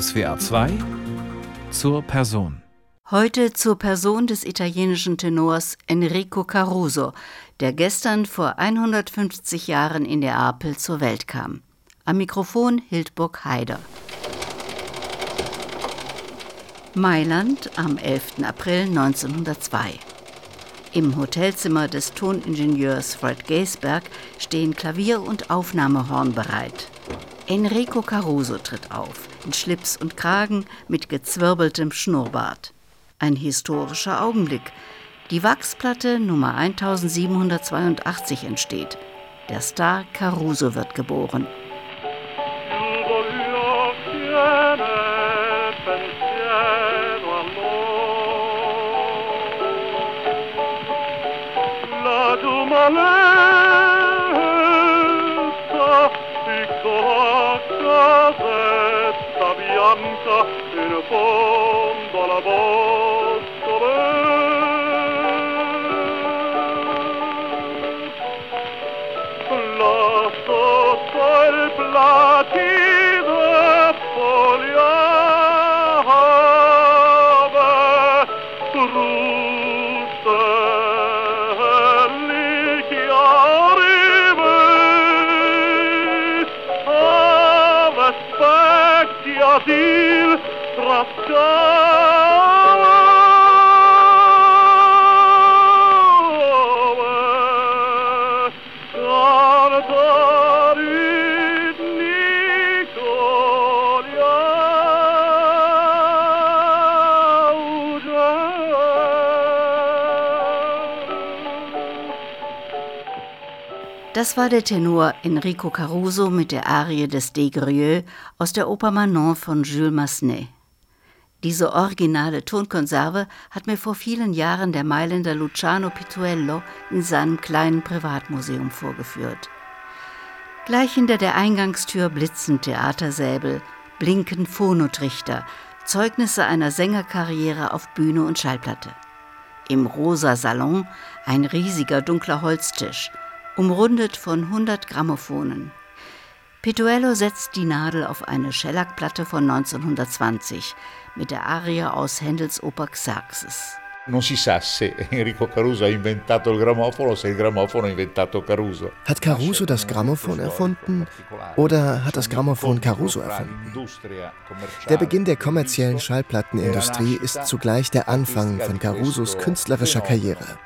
SWA 2 zur Person. Heute zur Person des italienischen Tenors Enrico Caruso, der gestern vor 150 Jahren in Neapel zur Welt kam. Am Mikrofon Hildburg Haider. Mailand am 11. April 1902. Im Hotelzimmer des Toningenieurs Fred Gaisberg stehen Klavier und Aufnahmehorn bereit. Enrico Caruso tritt auf, in Schlips und Kragen mit gezwirbeltem Schnurrbart. Ein historischer Augenblick. Die Wachsplatte Nummer 1782 entsteht. Der Star Caruso wird geboren. In fondo alla bottole. Là sotto il platino Das war der Tenor Enrico Caruso mit der Arie des Desgrieux aus der Oper Manon von Jules Massenet. Diese originale Tonkonserve hat mir vor vielen Jahren der Mailänder Luciano Pituello in seinem kleinen Privatmuseum vorgeführt. Gleich hinter der Eingangstür blitzen Theatersäbel, blinken Phonotrichter, Zeugnisse einer Sängerkarriere auf Bühne und Schallplatte. Im rosa Salon ein riesiger dunkler Holztisch, umrundet von 100 Grammophonen. Pituello setzt die Nadel auf eine Schellackplatte von 1920 mit der Arie aus Händels Oper Xerxes. Non si sa se Enrico Caruso ha inventato il grammofono, se il grammofono ha inventato Caruso. Hat Caruso das Grammophon erfunden oder hat das Grammophon Caruso erfunden? Der Beginn der kommerziellen Schallplattenindustrie ist zugleich der Anfang von Carusos künstlerischer Karriere.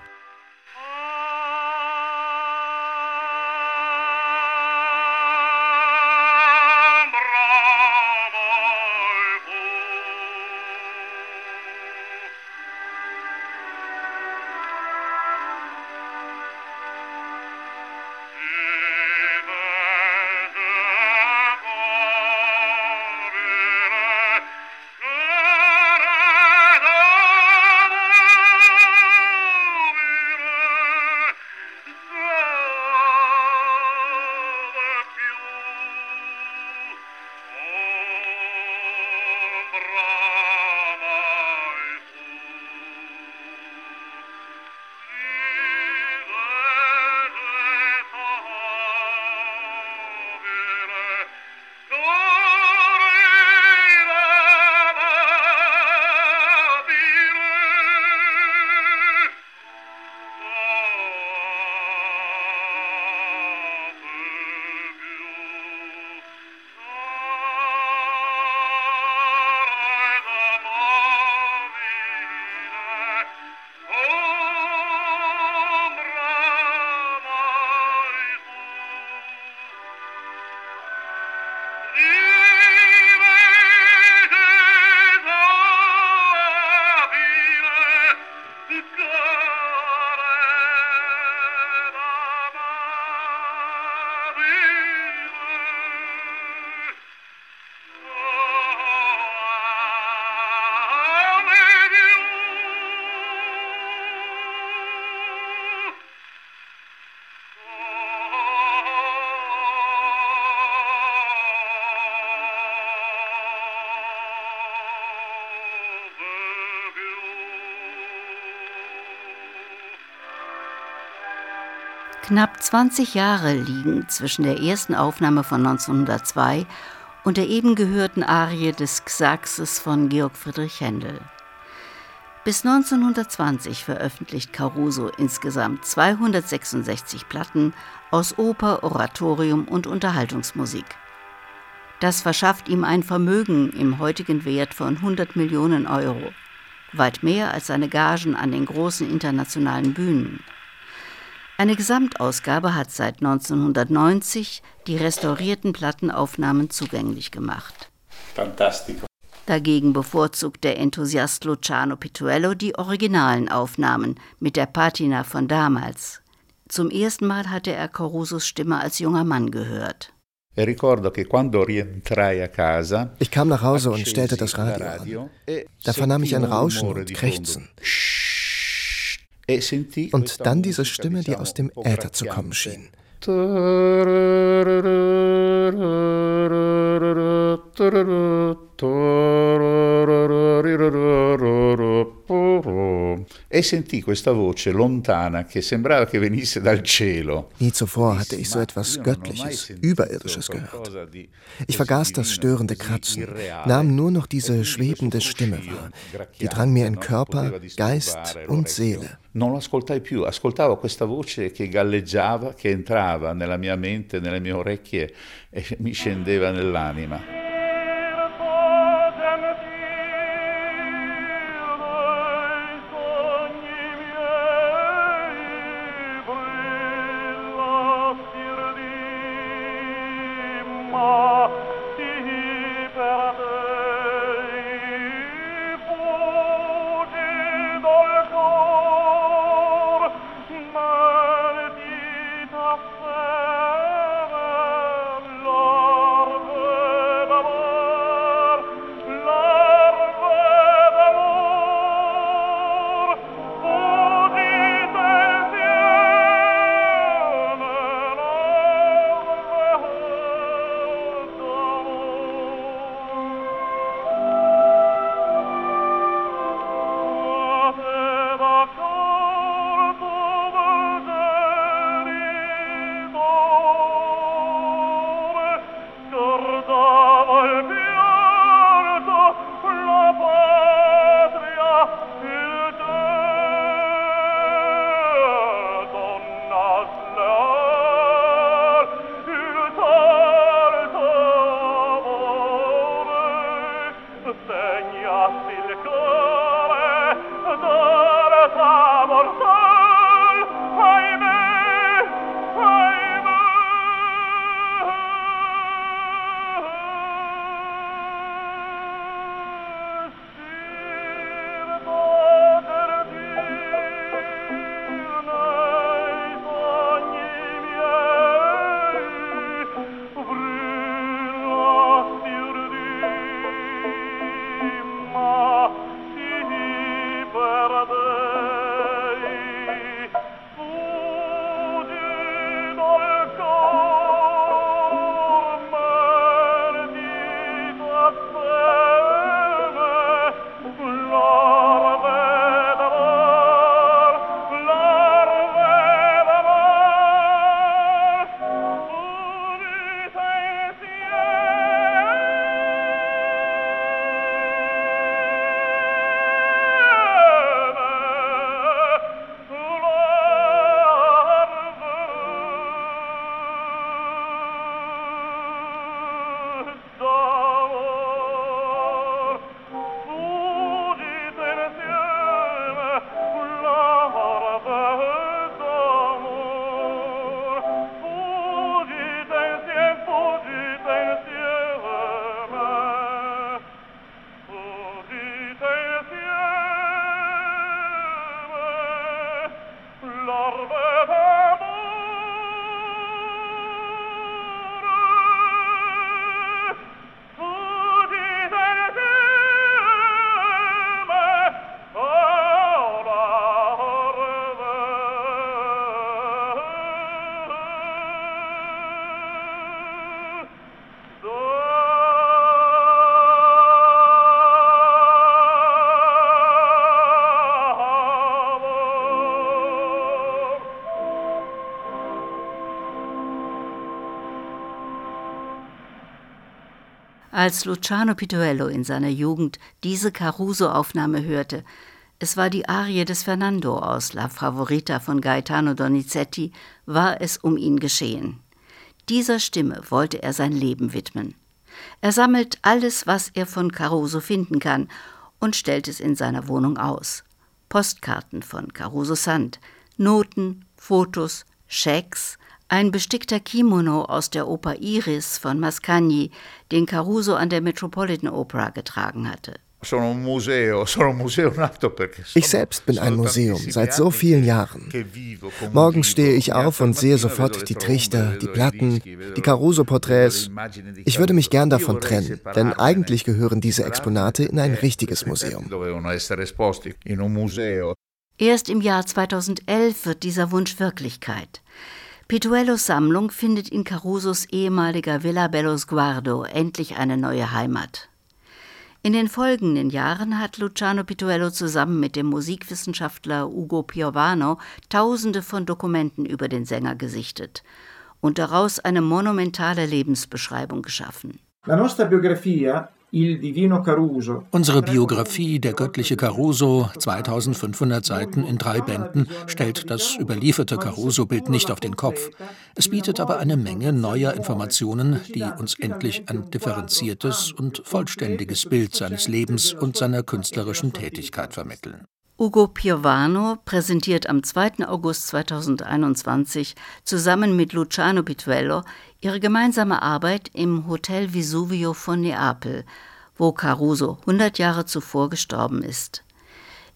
Knapp 20 Jahre liegen zwischen der ersten Aufnahme von 1902 und der eben gehörten Arie des Xaxes von Georg Friedrich Händel. Bis 1920 veröffentlicht Caruso insgesamt 266 Platten aus Oper, Oratorium und Unterhaltungsmusik. Das verschafft ihm ein Vermögen im heutigen Wert von 100 Millionen Euro, weit mehr als seine Gagen an den großen internationalen Bühnen. Eine Gesamtausgabe hat seit 1990 die restaurierten Plattenaufnahmen zugänglich gemacht. Fantastico. Dagegen bevorzugt der Enthusiast Luciano Pituello die originalen Aufnahmen mit der Patina von damals. Zum ersten Mal hatte er Carusos Stimme als junger Mann gehört. E ich kam nach Hause und stellte das Radio an. E da vernahm ich ein Rauschen und Krächzen. Und dann diese Stimme, die aus dem Äther zu kommen schien. E sentì questa voce lontana che sembrava che venisse dal cielo. Nie zuvor hatte ich so etwas Göttliches, Überirdisches gehört. Ich vergaß das störende Kratzen, nahm nur noch diese schwebende Stimme wahr. Die drang mir in Körper, Geist und Seele. Non lo ascoltai più, ascoltavo questa voce che galleggiava, che entrava nella mia mente, nelle mie orecchie e mi scendeva nell'anima. Als Luciano Pituello in seiner Jugend diese Caruso-Aufnahme hörte, es war die Arie des Fernando aus La Favorita von Gaetano Donizetti, war es um ihn geschehen. Dieser Stimme wollte er sein Leben widmen. Er sammelt alles, was er von Caruso finden kann, und stellt es in seiner Wohnung aus. Postkarten von Caruso Sand, Noten, Fotos, Schecks, ein bestickter Kimono aus der Oper Iris von Mascagni, den Caruso an der Metropolitan Opera getragen hatte. Ich selbst bin ein Museum seit so vielen Jahren. Morgens stehe ich auf und sehe sofort die Trichter, die Platten, die Caruso-Porträts. Ich würde mich gern davon trennen, denn eigentlich gehören diese Exponate in ein richtiges Museum. Erst im Jahr 2011 wird dieser Wunsch Wirklichkeit. Pituellos Sammlung findet in Carusos ehemaliger Villa Bello Sguardo endlich eine neue Heimat. In den folgenden Jahren hat Luciano Pituello zusammen mit dem Musikwissenschaftler Ugo Piovano Tausende von Dokumenten über den Sänger gesichtet und daraus eine monumentale Lebensbeschreibung geschaffen. La nostra biografia Unsere Biografie, der göttliche Caruso, 2500 Seiten in drei Bänden, stellt das überlieferte Caruso-Bild nicht auf den Kopf. Es bietet aber eine Menge neuer Informationen, die uns endlich ein differenziertes und vollständiges Bild seines Lebens und seiner künstlerischen Tätigkeit vermitteln. Ugo Piovano präsentiert am 2. August 2021 zusammen mit Luciano Pituello ihre gemeinsame Arbeit im Hotel Vesuvio von Neapel, wo Caruso 100 Jahre zuvor gestorben ist.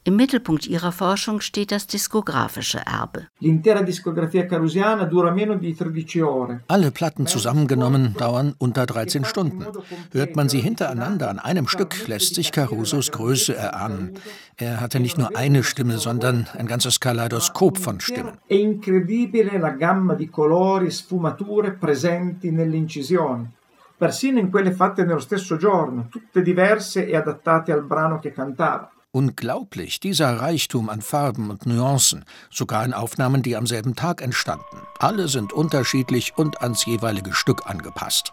Im Mittelpunkt ihrer Forschung steht das diskografische Erbe. Alle Platten zusammengenommen dauern unter 13 Stunden. Hört man sie hintereinander an einem Stück, lässt sich Carusos Größe erahnen. Er hatte nicht nur eine Stimme, sondern ein ganzes Kaleidoskop von Stimmen. E persino in quelle fatte nello stesso giorno, tutte diverse e adattate al brano che cantava. Unglaublich, dieser Reichtum an Farben und Nuancen, sogar in Aufnahmen, die am selben Tag entstanden. Alle sind unterschiedlich und ans jeweilige Stück angepasst.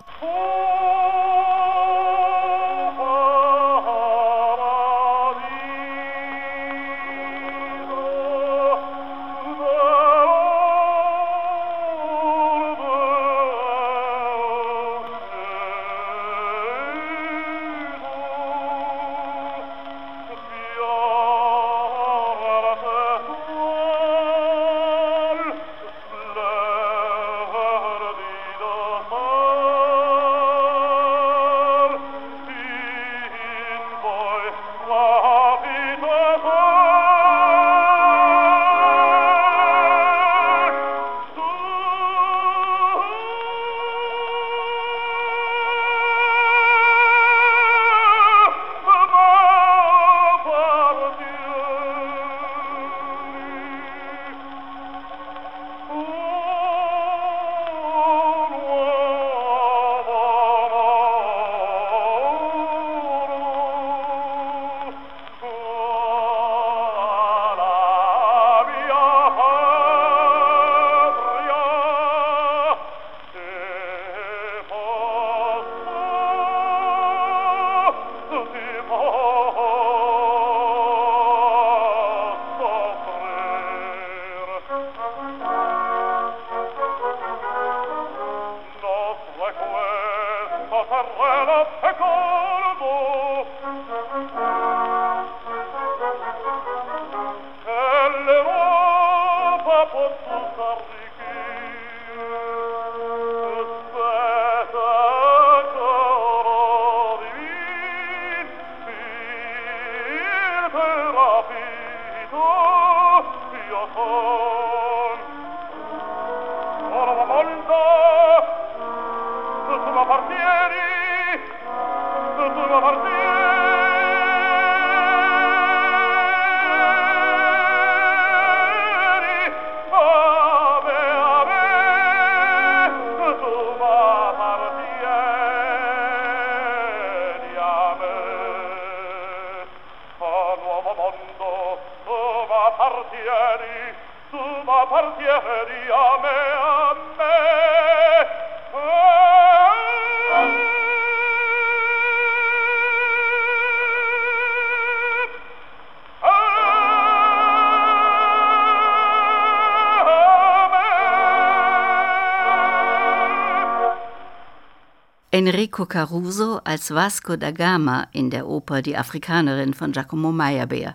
Enrico Caruso als Vasco da Gama in der Oper Die Afrikanerin von Giacomo Meyerbeer,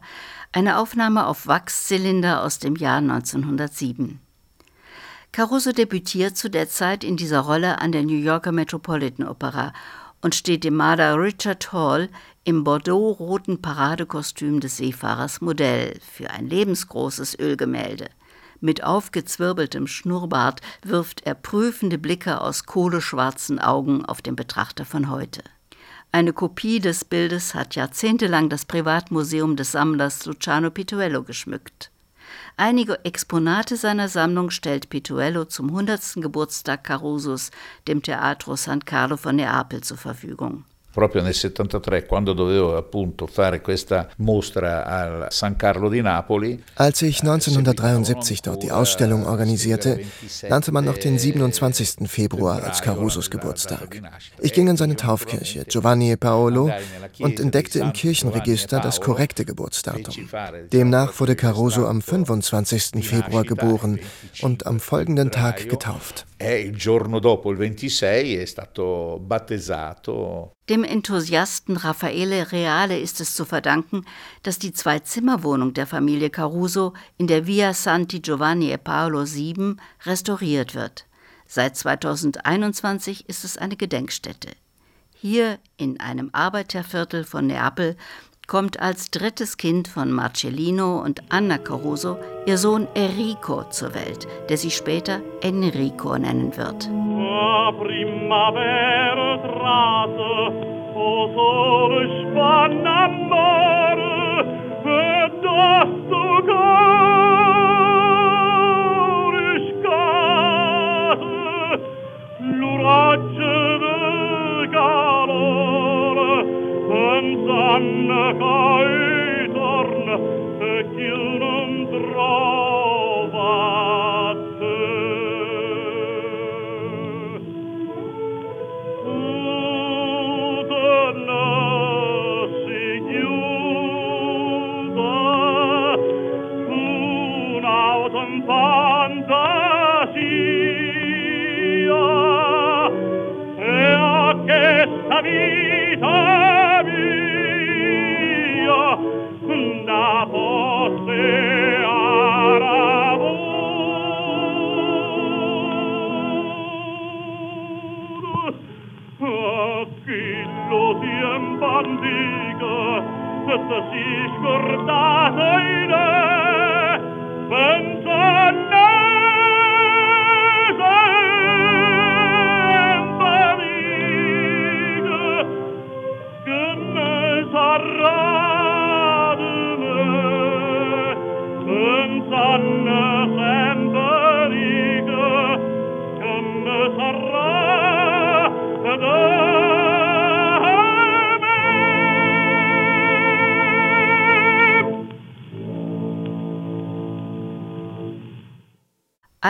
eine Aufnahme auf Wachszylinder aus dem Jahr 1907. Caruso debütiert zu der Zeit in dieser Rolle an der New Yorker Metropolitan Opera und steht dem Maler Richard Hall im bordeaux-roten Paradekostüm des Seefahrers Modell für ein lebensgroßes Ölgemälde. Mit aufgezwirbeltem Schnurrbart wirft er prüfende Blicke aus kohleschwarzen Augen auf den Betrachter von heute. Eine Kopie des Bildes hat jahrzehntelang das Privatmuseum des Sammlers Luciano Pituello geschmückt. Einige Exponate seiner Sammlung stellt Pituello zum 100. Geburtstag Carusos dem Teatro San Carlo von Neapel zur Verfügung. Proprio nel 73 quando dovevo appunto fare questa mostra al San Carlo di Napoli. Als ich 1973 dort die Ausstellung organisierte, nannte man noch den 27. Februar als Carusos Geburtstag. Ich ging in seine Taufkirche Giovanni e Paolo und entdeckte im Kirchenregister das korrekte Geburtsdatum. Demnach wurde Caruso am 25. Februar geboren und am folgenden Tag getauft. il giorno dopo, il 26, è stato battezzato. Dem Enthusiasten Raffaele Reale ist es zu verdanken, dass die Zwei-Zimmer-Wohnung der Familie Caruso in der Via Santi Giovanni e Paolo VII restauriert wird. Seit 2021 ist es eine Gedenkstätte. Hier in einem Arbeiterviertel von Neapel kommt als drittes Kind von Marcellino und Anna Caruso ihr Sohn Enrico zur Welt, der sie später Enrico nennen wird. L'uragge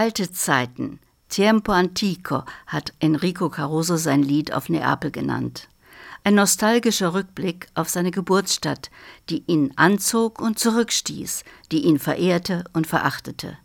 Alte Zeiten, Tiempo Antico, hat Enrico Caruso sein Lied auf Neapel genannt. Ein nostalgischer Rückblick auf seine Geburtsstadt, die ihn anzog und zurückstieß, die ihn verehrte und verachtete.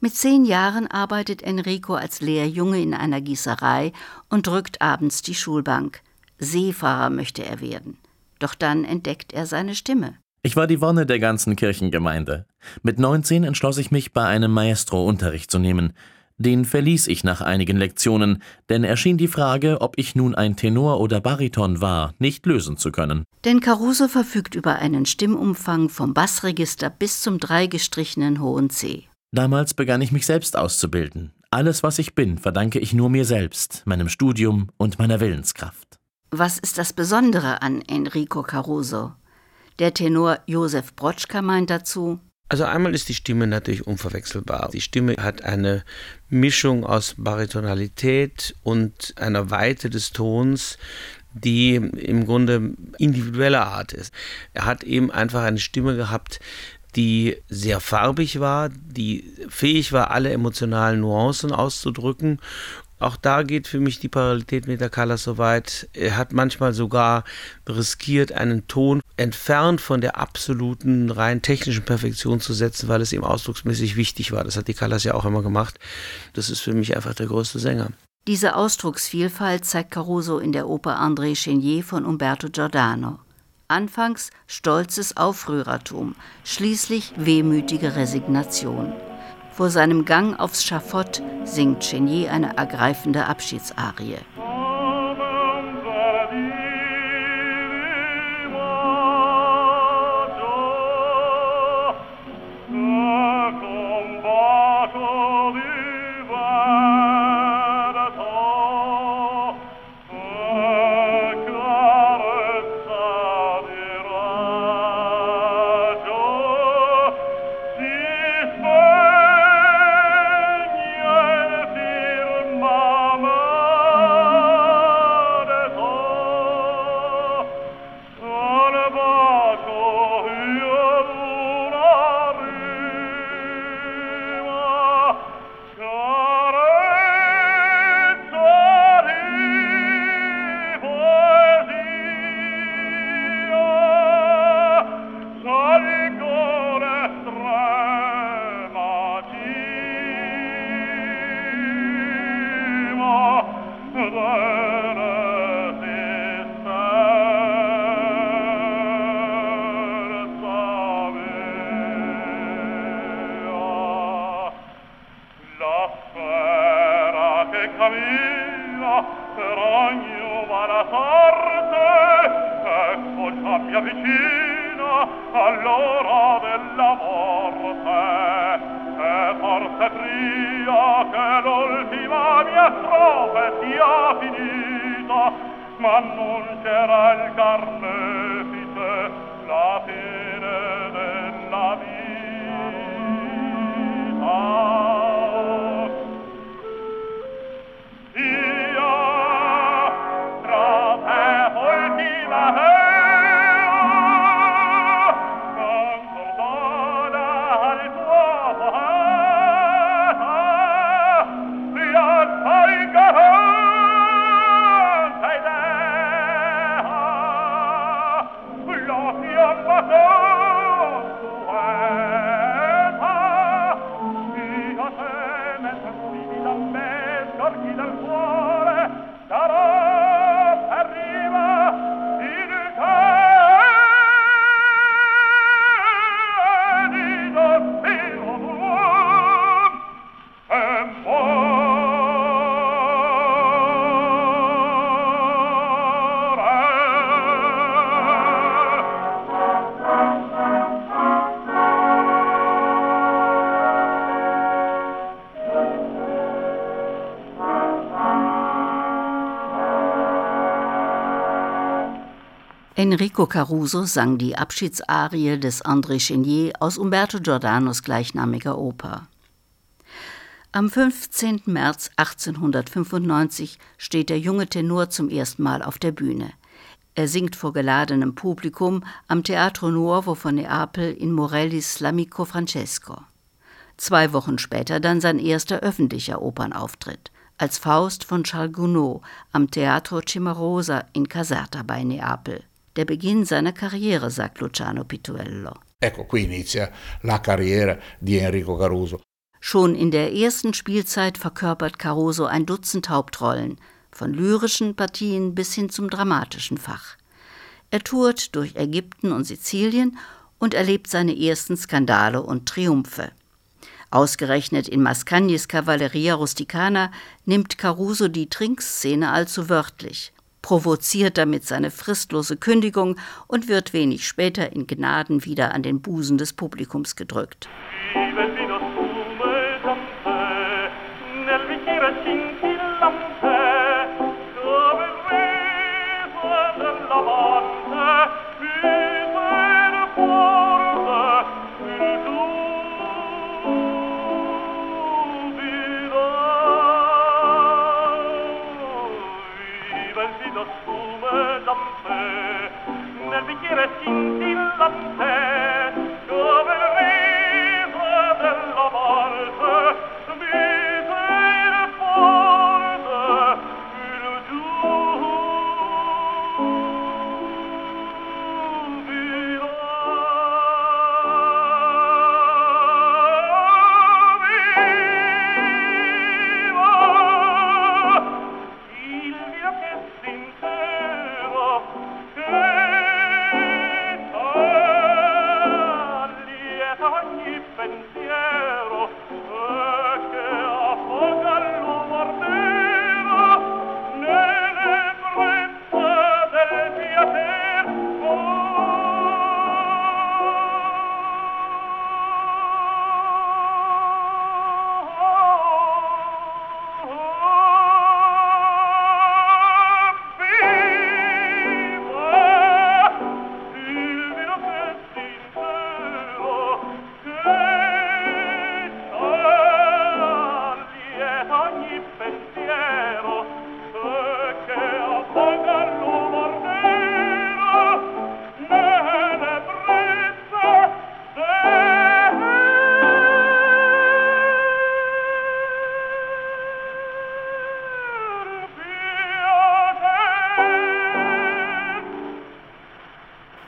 Mit zehn Jahren arbeitet Enrico als Lehrjunge in einer Gießerei und drückt abends die Schulbank. Seefahrer möchte er werden. Doch dann entdeckt er seine Stimme. Ich war die Wonne der ganzen Kirchengemeinde. Mit 19 entschloss ich mich, bei einem Maestro Unterricht zu nehmen. Den verließ ich nach einigen Lektionen, denn er schien die Frage, ob ich nun ein Tenor oder Bariton war, nicht lösen zu können. Denn Caruso verfügt über einen Stimmumfang vom Bassregister bis zum dreigestrichenen hohen C. Damals begann ich mich selbst auszubilden. Alles, was ich bin, verdanke ich nur mir selbst, meinem Studium und meiner Willenskraft. Was ist das Besondere an Enrico Caruso? Der Tenor Josef Brotschka meint dazu, also einmal ist die Stimme natürlich unverwechselbar. Die Stimme hat eine Mischung aus Baritonalität und einer Weite des Tons, die im Grunde individueller Art ist. Er hat eben einfach eine Stimme gehabt, die sehr farbig war, die fähig war, alle emotionalen Nuancen auszudrücken auch da geht für mich die Parallelität mit der Callas so weit. Er hat manchmal sogar riskiert, einen Ton entfernt von der absoluten rein technischen Perfektion zu setzen, weil es ihm ausdrucksmäßig wichtig war. Das hat die Callas ja auch immer gemacht. Das ist für mich einfach der größte Sänger. Diese Ausdrucksvielfalt zeigt Caruso in der Oper André Chenier von Umberto Giordano. Anfangs stolzes Aufrührertum, schließlich wehmütige Resignation. Vor seinem Gang aufs Schafott singt Chenier eine ergreifende Abschiedsarie. Enrico Caruso sang die Abschiedsarie des André Chenier aus Umberto Giordanos gleichnamiger Oper. Am 15. März 1895 steht der junge Tenor zum ersten Mal auf der Bühne. Er singt vor geladenem Publikum am Teatro Nuovo von Neapel in Morellis L'Amico Francesco. Zwei Wochen später dann sein erster öffentlicher Opernauftritt als Faust von Charles Gounod am Teatro Cimarosa in Caserta bei Neapel der Beginn seiner Karriere, sagt Luciano Pituello. Ecco, qui inizia la carriera di Enrico Caruso. Schon in der ersten Spielzeit verkörpert Caruso ein Dutzend Hauptrollen, von lyrischen Partien bis hin zum dramatischen Fach. Er tourt durch Ägypten und Sizilien und erlebt seine ersten Skandale und Triumphe. Ausgerechnet in Mascagnis Cavalleria Rusticana nimmt Caruso die Trinkszene allzu wörtlich provoziert damit seine fristlose Kündigung und wird wenig später in Gnaden wieder an den Busen des Publikums gedrückt.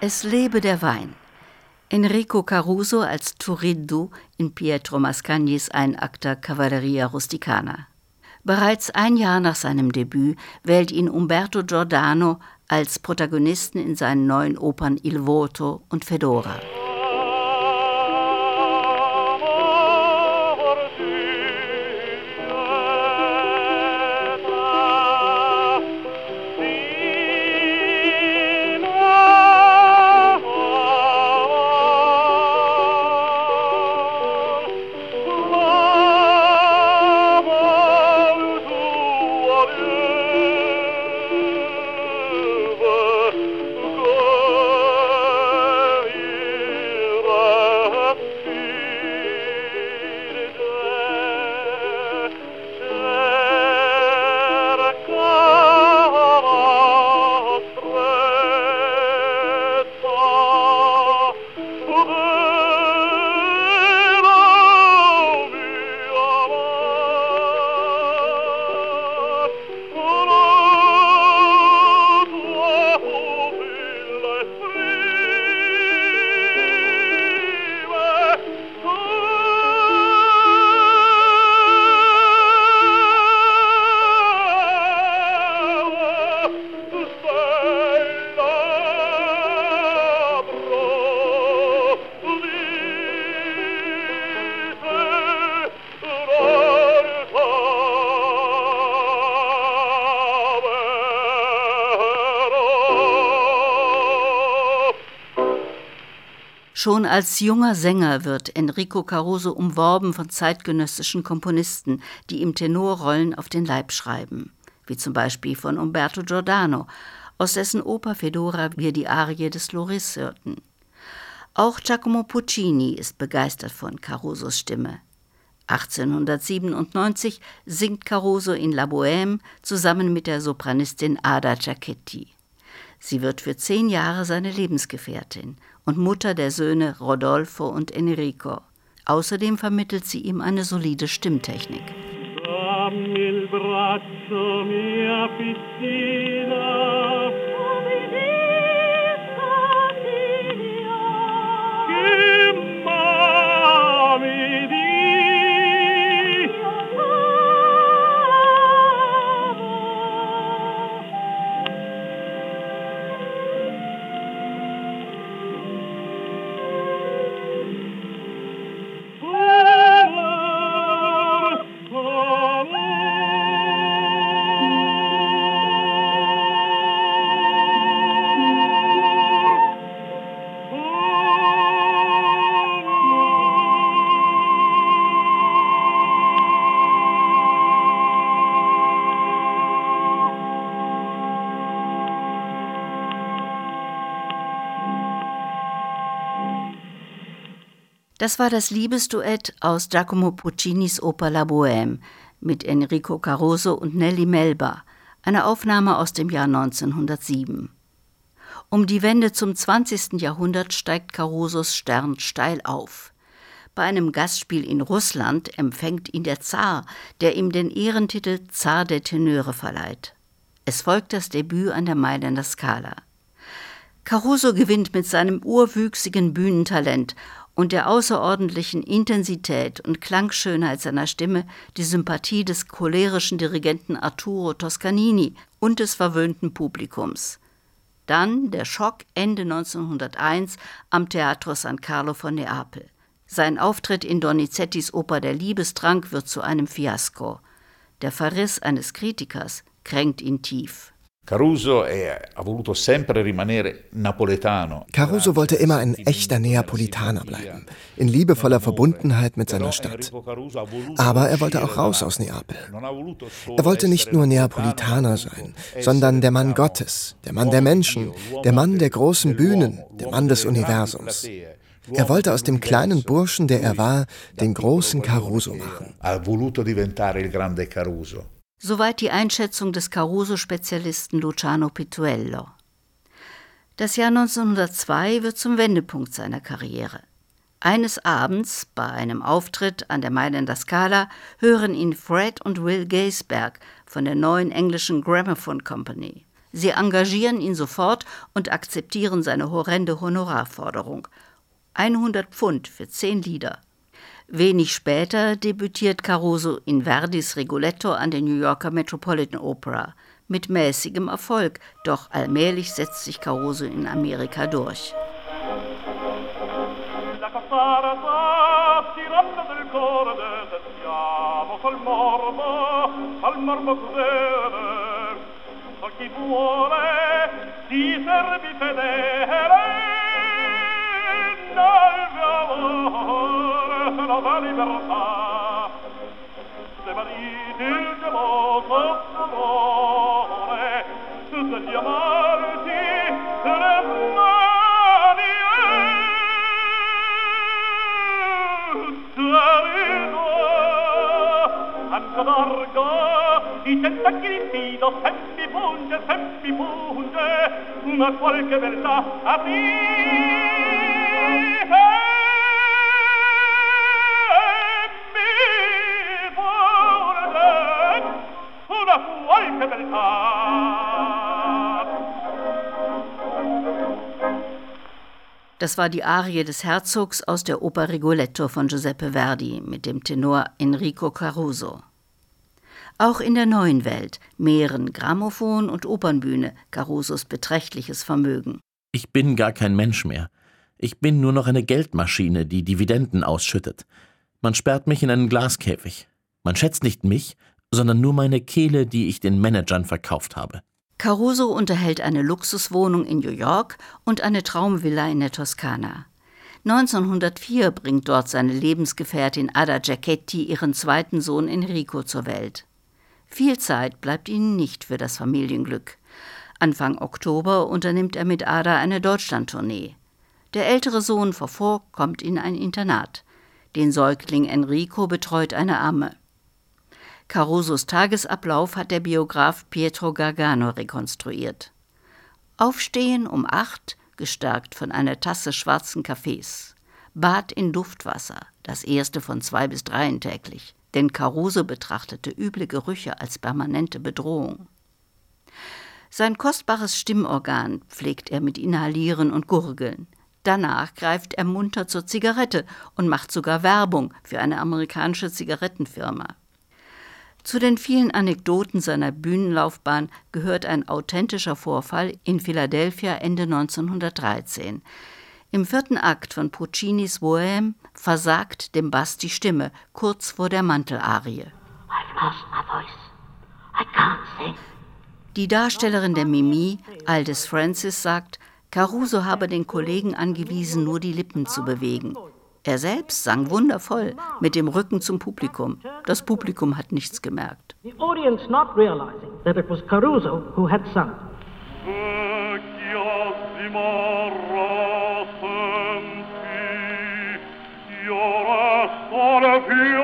Es lebe der Wein. Enrico Caruso als Turiddu in Pietro Mascagnis Einakter Cavalleria Rusticana. Bereits ein Jahr nach seinem Debüt wählt ihn Umberto Giordano als Protagonisten in seinen neuen Opern Il Voto und Fedora. Schon als junger Sänger wird Enrico Caruso umworben von zeitgenössischen Komponisten, die ihm Tenorrollen auf den Leib schreiben, wie zum Beispiel von Umberto Giordano, aus dessen Oper Fedora wir die Arie des Loris hörten. Auch Giacomo Puccini ist begeistert von Carusos Stimme. 1897 singt Caruso in La Bohème zusammen mit der Sopranistin Ada Giacchetti. Sie wird für zehn Jahre seine Lebensgefährtin und Mutter der Söhne Rodolfo und Enrico. Außerdem vermittelt sie ihm eine solide Stimmtechnik. Dammi il braccio, mia. Das war das Liebesduett aus Giacomo Puccinis Oper La Bohème mit Enrico Caruso und Nelly Melba, eine Aufnahme aus dem Jahr 1907. Um die Wende zum 20. Jahrhundert steigt Carusos Stern steil auf. Bei einem Gastspiel in Russland empfängt ihn der Zar, der ihm den Ehrentitel Zar der Tenöre verleiht. Es folgt das Debüt an der Mailänder Scala. Caruso gewinnt mit seinem urwüchsigen Bühnentalent und der außerordentlichen Intensität und Klangschönheit seiner Stimme die Sympathie des cholerischen Dirigenten Arturo Toscanini und des verwöhnten Publikums. Dann der Schock Ende 1901 am Teatro San Carlo von Neapel. Sein Auftritt in Donizettis Oper Der Liebestrank wird zu einem Fiasko. Der Verriss eines Kritikers kränkt ihn tief. Caruso wollte immer ein echter Neapolitaner bleiben, in liebevoller Verbundenheit mit seiner Stadt. Aber er wollte auch raus aus Neapel. Er wollte nicht nur Neapolitaner sein, sondern der Mann Gottes, der Mann der Menschen, der Mann der großen Bühnen, der Mann des Universums. Er wollte aus dem kleinen Burschen, der er war, den großen Caruso machen. Soweit die Einschätzung des Caruso-Spezialisten Luciano Pituello. Das Jahr 1902 wird zum Wendepunkt seiner Karriere. Eines Abends, bei einem Auftritt an der Mailänder Scala, hören ihn Fred und Will Gaisberg von der neuen englischen Gramophone Company. Sie engagieren ihn sofort und akzeptieren seine horrende Honorarforderung. 100 Pfund für zehn Lieder. Wenig später debütiert Caruso in Verdis Rigoletto an der New Yorker Metropolitan Opera. Mit mäßigem Erfolg, doch allmählich setzt sich Caruso in Amerika durch. chi vuole si servi fedele nuova libertà. Se mariti il geloso amore degli amarti remani sarino anco d'orgo i tentacchi di fido se mi punge se mi punge una qualche verità a te Una qualche beltà. Das war die Arie des Herzogs aus der Oper Rigoletto von Giuseppe Verdi mit dem Tenor Enrico Caruso. Auch in der neuen Welt mehren Grammophon und Opernbühne Carusos beträchtliches Vermögen. Ich bin gar kein Mensch mehr. Ich bin nur noch eine Geldmaschine, die Dividenden ausschüttet. Man sperrt mich in einen Glaskäfig. Man schätzt nicht mich, sondern nur meine Kehle, die ich den Managern verkauft habe. Caruso unterhält eine Luxuswohnung in New York und eine Traumvilla in der Toskana. 1904 bringt dort seine Lebensgefährtin Ada Giacchetti ihren zweiten Sohn Enrico zur Welt. Viel Zeit bleibt ihnen nicht für das Familienglück. Anfang Oktober unternimmt er mit Ada eine Deutschlandtournee. Der ältere Sohn Fofo kommt in ein Internat. Den Säugling Enrico betreut eine Amme. Carusos Tagesablauf hat der Biograf Pietro Gargano rekonstruiert. Aufstehen um acht, gestärkt von einer Tasse schwarzen Kaffees. Bad in Duftwasser, das erste von zwei bis dreien täglich denn Caruso betrachtete üble Gerüche als permanente Bedrohung. Sein kostbares Stimmorgan pflegt er mit Inhalieren und Gurgeln. Danach greift er munter zur Zigarette und macht sogar Werbung für eine amerikanische Zigarettenfirma. Zu den vielen Anekdoten seiner Bühnenlaufbahn gehört ein authentischer Vorfall in Philadelphia Ende 1913. Im vierten Akt von Puccinis Bohème versagt dem Bass die Stimme kurz vor der Mantelarie. Die Darstellerin der Mimi, Aldous Francis, sagt, Caruso habe den Kollegen angewiesen, nur die Lippen zu bewegen. Er selbst sang wundervoll, mit dem Rücken zum Publikum. Das Publikum hat nichts gemerkt. The audience not realizing that it was Caruso who had sung. orazione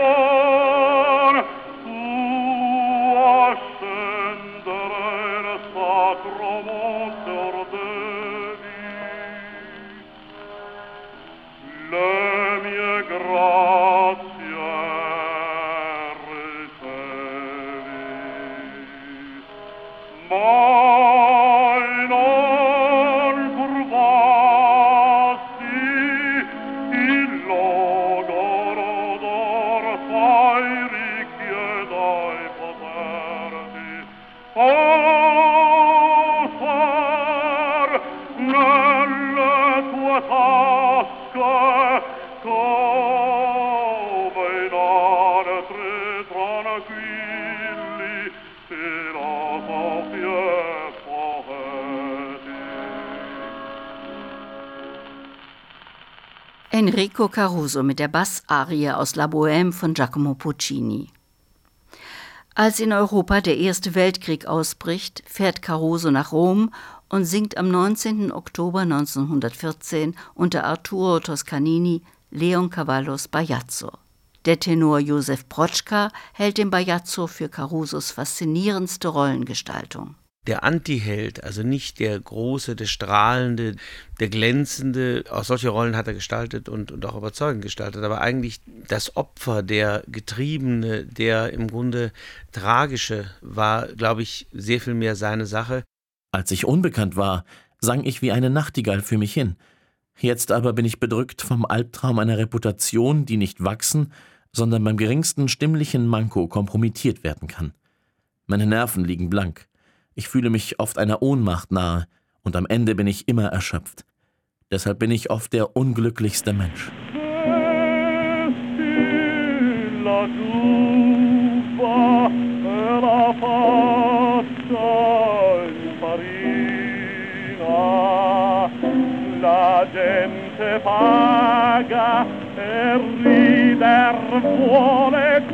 Enrico Caruso mit der Bassarie aus La Bohème von Giacomo Puccini. Als in Europa der Erste Weltkrieg ausbricht, fährt Caruso nach Rom und singt am 19. Oktober 1914 unter Arturo Toscanini Leoncavallos Bajazzo. Der Tenor Josef Protschka hält den Bajazzo für Carusos faszinierendste Rollengestaltung. Der Antiheld, also nicht der große, der strahlende, der glänzende, auch solche Rollen hat er gestaltet und, und auch überzeugend gestaltet, aber eigentlich das Opfer, der Getriebene, der im Grunde Tragische war, glaube ich, sehr viel mehr seine Sache. Als ich unbekannt war, sang ich wie eine Nachtigall für mich hin. Jetzt aber bin ich bedrückt vom Albtraum einer Reputation, die nicht wachsen, sondern beim geringsten stimmlichen Manko kompromittiert werden kann. Meine Nerven liegen blank. Ich fühle mich oft einer Ohnmacht nahe, und am Ende bin ich immer erschöpft. Deshalb bin ich oft der unglücklichste Mensch. La gente paga e rider vuole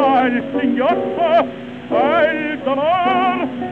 smorfia il singhiozzo e il dolor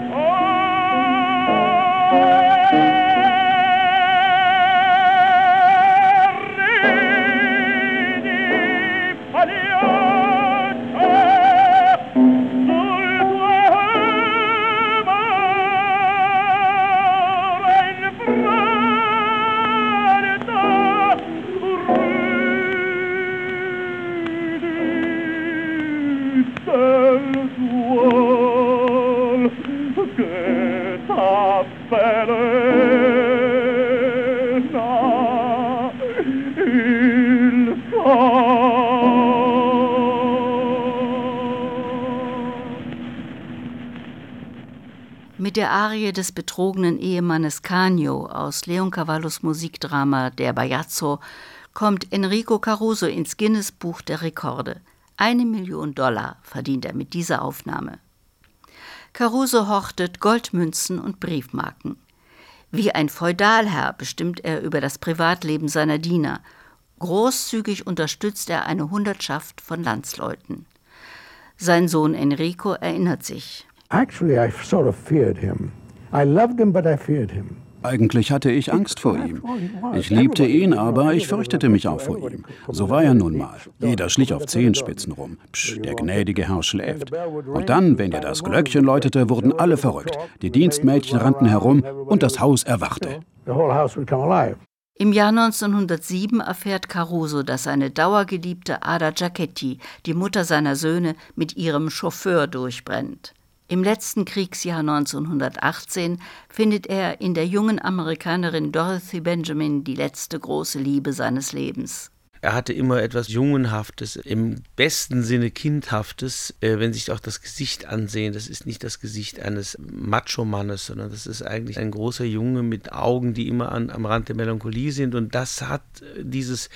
Mit der Arie des betrogenen Ehemannes Canio aus Leoncavallos Musikdrama Der Bajazzo kommt Enrico Caruso ins Guinness Buch der Rekorde. Eine Million Dollar verdient er mit dieser Aufnahme. Caruso hortet Goldmünzen und Briefmarken. Wie ein Feudalherr bestimmt er über das Privatleben seiner Diener. Großzügig unterstützt er eine Hundertschaft von Landsleuten. Sein Sohn Enrico erinnert sich. Actually, I sort of feared him. I loved him, but I feared him. Eigentlich hatte ich Angst vor ihm. Ich liebte ihn, aber ich fürchtete mich auch vor ihm. So war er nun mal. Jeder schlich auf Zehenspitzen rum. Psch, der gnädige Herr schläft. Und dann, wenn er das Glöckchen läutete, wurden alle verrückt. Die Dienstmädchen rannten herum und das Haus erwachte. Im Jahr 1907 erfährt Caruso, dass seine dauergeliebte Ada Giacchetti, die Mutter seiner Söhne, mit ihrem Chauffeur durchbrennt. Im letzten Kriegsjahr 1918 findet er in der jungen Amerikanerin Dorothy Benjamin die letzte große Liebe seines Lebens. Er hatte immer etwas Jungenhaftes, im besten Sinne Kindhaftes, äh, wenn sich auch das Gesicht ansehen. Das ist nicht das Gesicht eines Macho-Mannes, sondern das ist eigentlich ein großer Junge mit Augen, die immer an, am Rand der Melancholie sind. Und das hat äh, dieses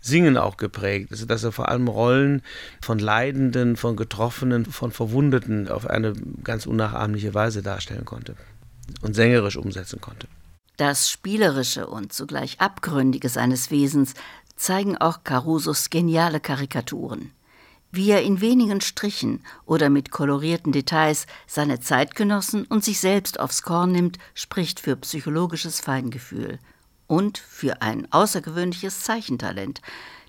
Singen auch geprägt. Also, dass er vor allem Rollen von Leidenden, von Getroffenen, von Verwundeten auf eine ganz unnachahmliche Weise darstellen konnte und sängerisch umsetzen konnte. Das Spielerische und zugleich Abgründige seines Wesens zeigen auch Carusos geniale Karikaturen. Wie er in wenigen Strichen oder mit kolorierten Details seine Zeitgenossen und sich selbst aufs Korn nimmt, spricht für psychologisches Feingefühl und für ein außergewöhnliches Zeichentalent,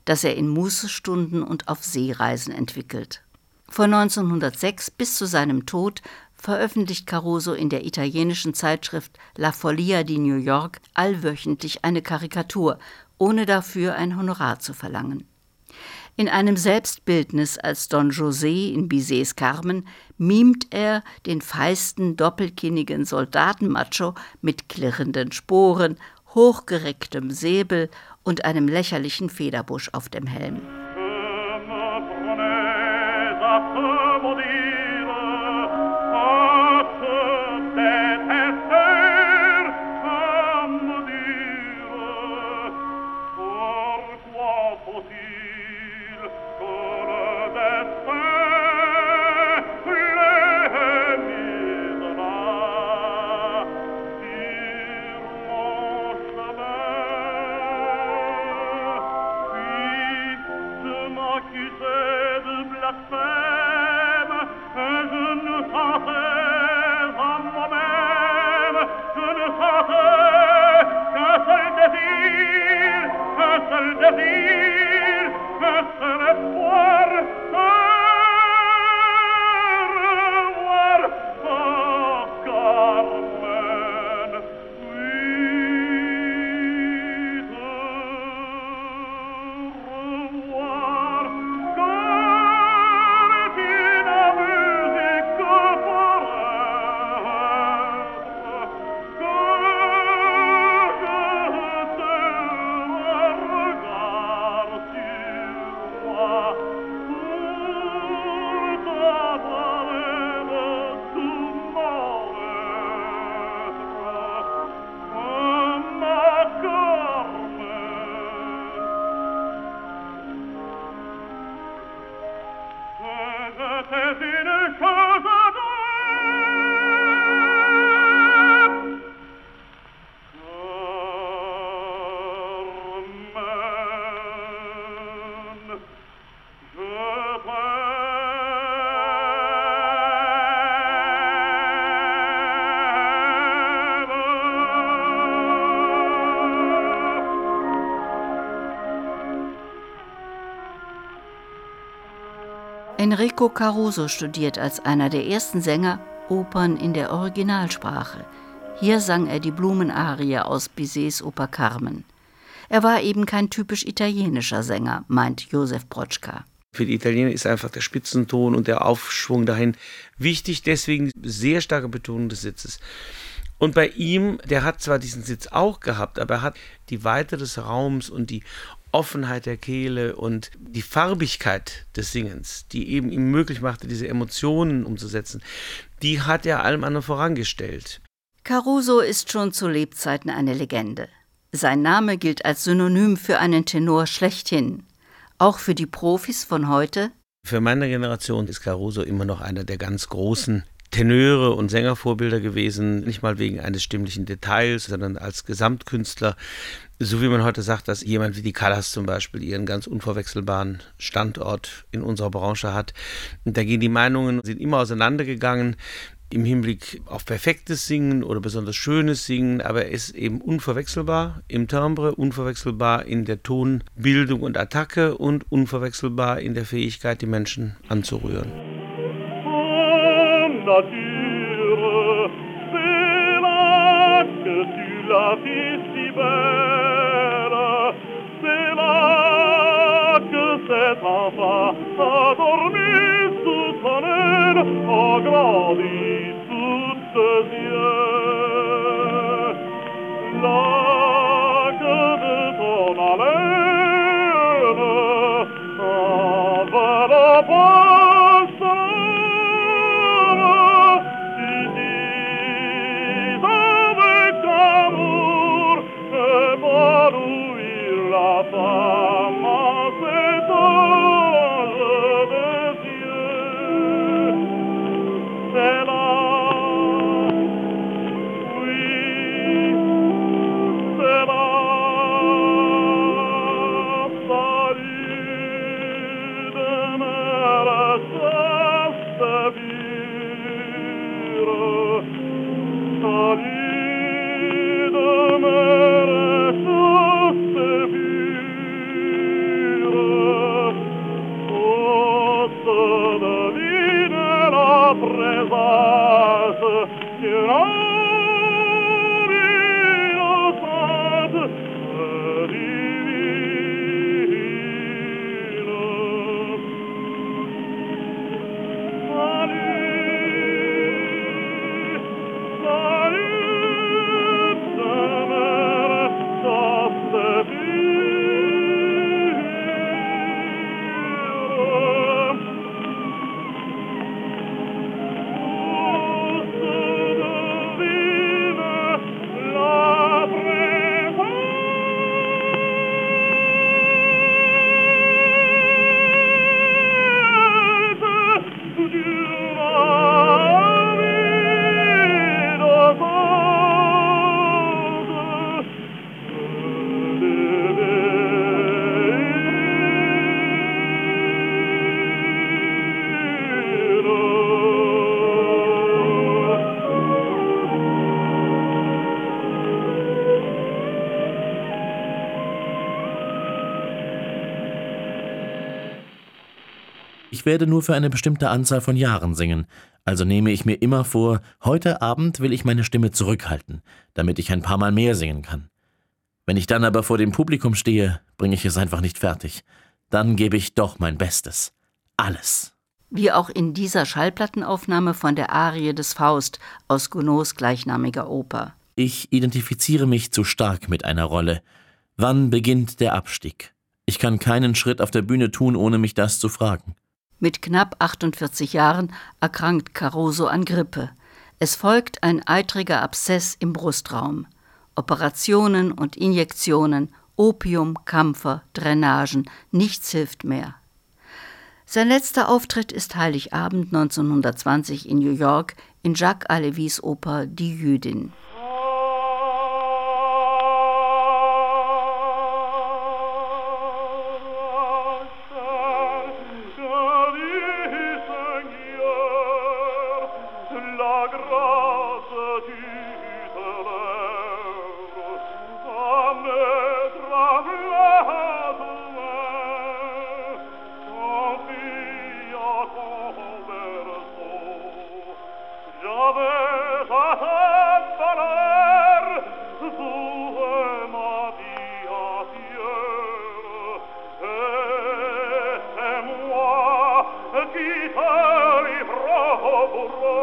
das er in Mußestunden und auf Seereisen entwickelt. Von 1906 bis zu seinem Tod veröffentlicht Caruso in der italienischen Zeitschrift La Follia di New York allwöchentlich eine Karikatur ohne dafür ein Honorar zu verlangen. In einem Selbstbildnis als Don José in Bizets Carmen mimt er den feisten, doppelkinnigen Soldatenmacho mit klirrenden Sporen, hochgerecktem Säbel und einem lächerlichen Federbusch auf dem Helm. Enrico Caruso studiert als einer der ersten Sänger Opern in der Originalsprache. Hier sang er die Blumenarie aus Bizets Oper Carmen. Er war eben kein typisch italienischer Sänger, meint Josef Brotschka. Für die Italiener ist einfach der Spitzenton und der Aufschwung dahin wichtig, deswegen sehr starke Betonung des Sitzes. Und bei ihm, der hat zwar diesen Sitz auch gehabt, aber er hat die Weite des Raums und die Offenheit der Kehle und die Farbigkeit des Singens, die eben ihm möglich machte, diese Emotionen umzusetzen, die hat er allem anderen vorangestellt. Caruso ist schon zu Lebzeiten eine Legende. Sein Name gilt als Synonym für einen Tenor schlechthin. Auch für die Profis von heute? Für meine Generation ist Caruso immer noch einer der ganz großen Tenöre und Sängervorbilder gewesen, nicht mal wegen eines stimmlichen Details, sondern als Gesamtkünstler. So wie man heute sagt, dass jemand wie die Callas zum Beispiel ihren ganz unverwechselbaren Standort in unserer Branche hat. Und da gehen die Meinungen, sind immer auseinandergegangen im Hinblick auf perfektes Singen oder besonders schönes Singen, aber er ist eben unverwechselbar im Timbre, unverwechselbar in der Tonbildung und Attacke und unverwechselbar in der Fähigkeit, die Menschen anzurühren. Nature, c'est là que tu la vis si belle, c'est là que cet enfant a dormi sous son aile, a grandi sous ses yeux. Ich werde nur für eine bestimmte Anzahl von Jahren singen, also nehme ich mir immer vor, heute Abend will ich meine Stimme zurückhalten, damit ich ein paar Mal mehr singen kann. Wenn ich dann aber vor dem Publikum stehe, bringe ich es einfach nicht fertig. Dann gebe ich doch mein Bestes. Alles. Wie auch in dieser Schallplattenaufnahme von der Arie des Faust aus Gounods gleichnamiger Oper. Ich identifiziere mich zu stark mit einer Rolle. Wann beginnt der Abstieg? Ich kann keinen Schritt auf der Bühne tun, ohne mich das zu fragen. Mit knapp 48 Jahren erkrankt Caruso an Grippe. Es folgt ein eitriger Abszess im Brustraum. Operationen und Injektionen, Opium, Kampfer, Drainagen, nichts hilft mehr. Sein letzter Auftritt ist Heiligabend 1920 in New York in Jacques Alevis Oper Die Jüdin. burro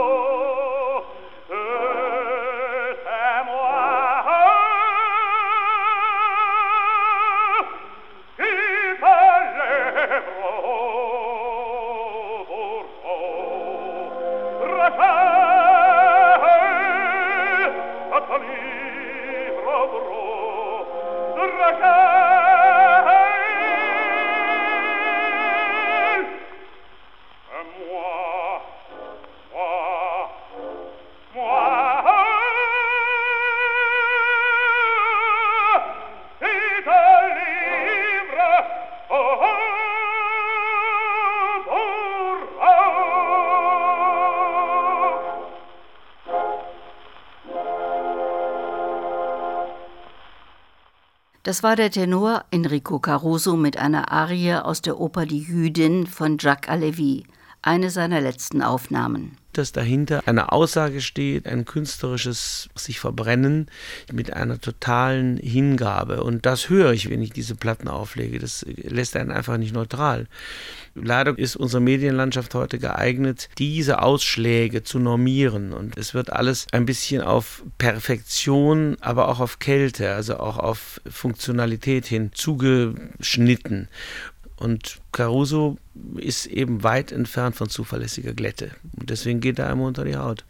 Das war der Tenor Enrico Caruso mit einer Arie aus der Oper Die Jüdin von Jacques Alevi, eine seiner letzten Aufnahmen dass dahinter eine Aussage steht, ein künstlerisches sich verbrennen mit einer totalen Hingabe. Und das höre ich, wenn ich diese Platten auflege. Das lässt einen einfach nicht neutral. Leider ist unsere Medienlandschaft heute geeignet, diese Ausschläge zu normieren. Und es wird alles ein bisschen auf Perfektion, aber auch auf Kälte, also auch auf Funktionalität hin zugeschnitten. Und Caruso ist eben weit entfernt von zuverlässiger Glätte. Und deswegen geht er einmal unter die Haut.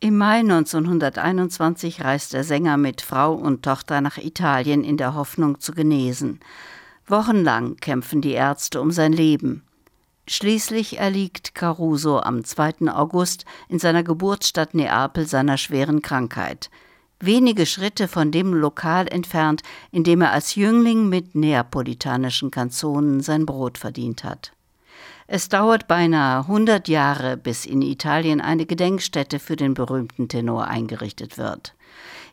Im Mai 1921 reist der Sänger mit Frau und Tochter nach Italien in der Hoffnung zu genesen. Wochenlang kämpfen die Ärzte um sein Leben. Schließlich erliegt Caruso am 2. August in seiner Geburtsstadt Neapel seiner schweren Krankheit – wenige Schritte von dem Lokal entfernt, in dem er als Jüngling mit neapolitanischen Kanzonen sein Brot verdient hat. Es dauert beinahe 100 Jahre, bis in Italien eine Gedenkstätte für den berühmten Tenor eingerichtet wird.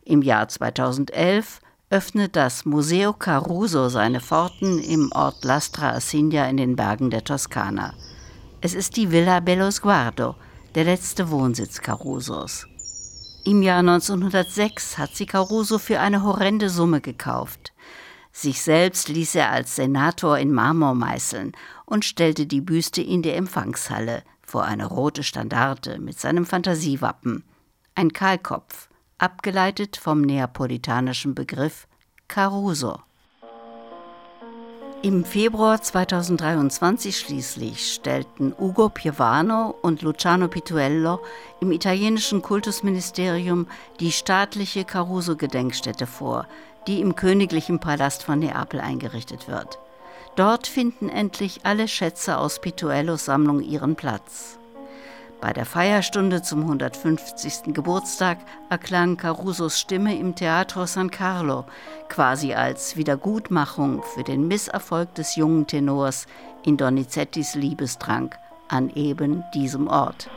Im Jahr 2011 öffnet das Museo Caruso seine Pforten im Ort Lastra Assigna in den Bergen der Toskana. Es ist die Villa Bello Sguardo, der letzte Wohnsitz Carusos. Im Jahr 1906 hat sie Caruso für eine horrende Summe gekauft. Sich selbst ließ er als Senator in Marmor meißeln und stellte die Büste in der Empfangshalle vor eine rote Standarte mit seinem Fantasiewappen. Ein Kahlkopf, abgeleitet vom neapolitanischen Begriff Caruso. Im Februar 2023 schließlich stellten Ugo Piovano und Luciano Pituello im italienischen Kultusministerium die staatliche Caruso-Gedenkstätte vor, die im königlichen Palast von Neapel eingerichtet wird. Dort finden endlich alle Schätze aus Pituellos Sammlung ihren Platz. Bei der Feierstunde zum 150. Geburtstag erklang Carusos Stimme im Teatro San Carlo, quasi als Wiedergutmachung für den Misserfolg des jungen Tenors in Donizettis Liebesdrang an eben diesem Ort.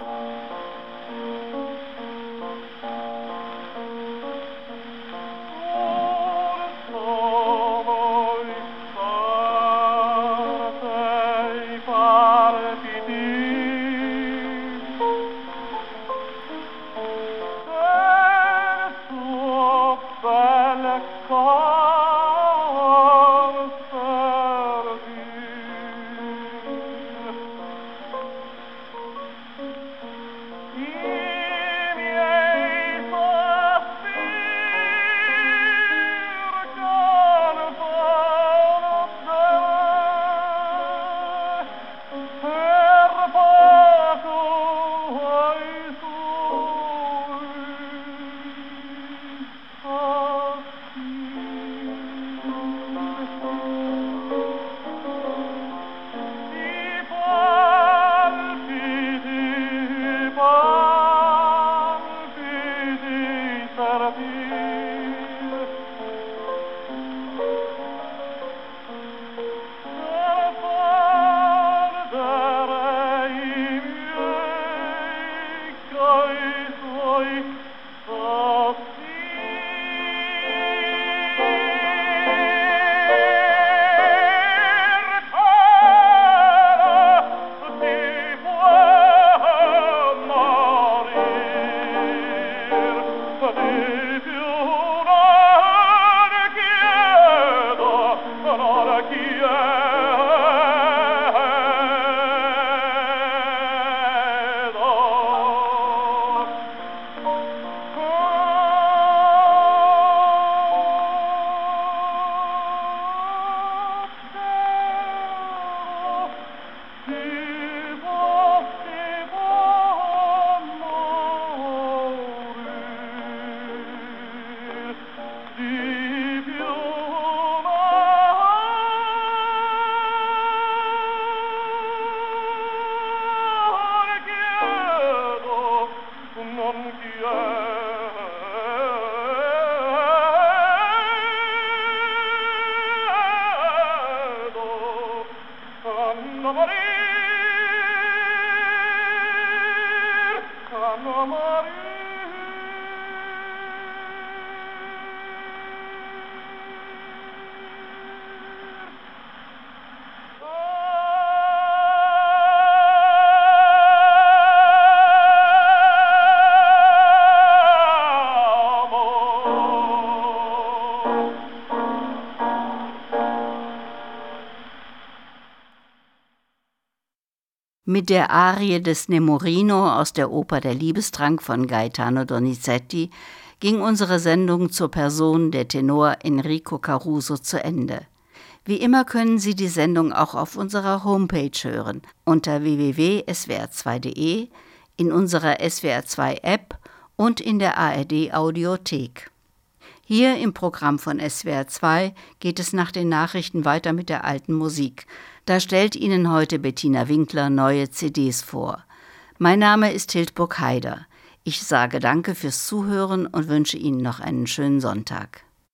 Der Arie des Nemorino aus der Oper Der Liebestrank von Gaetano Donizetti ging unsere Sendung zur Person der Tenor Enrico Caruso zu Ende. Wie immer können Sie die Sendung auch auf unserer Homepage hören unter www.swr2.de, in unserer SWR2 App und in der ARD Audiothek. Hier im Programm von SWR2 geht es nach den Nachrichten weiter mit der alten Musik. Da stellt Ihnen heute Bettina Winkler neue CDs vor. Mein Name ist Hildburg Haider. Ich sage Danke fürs Zuhören und wünsche Ihnen noch einen schönen Sonntag.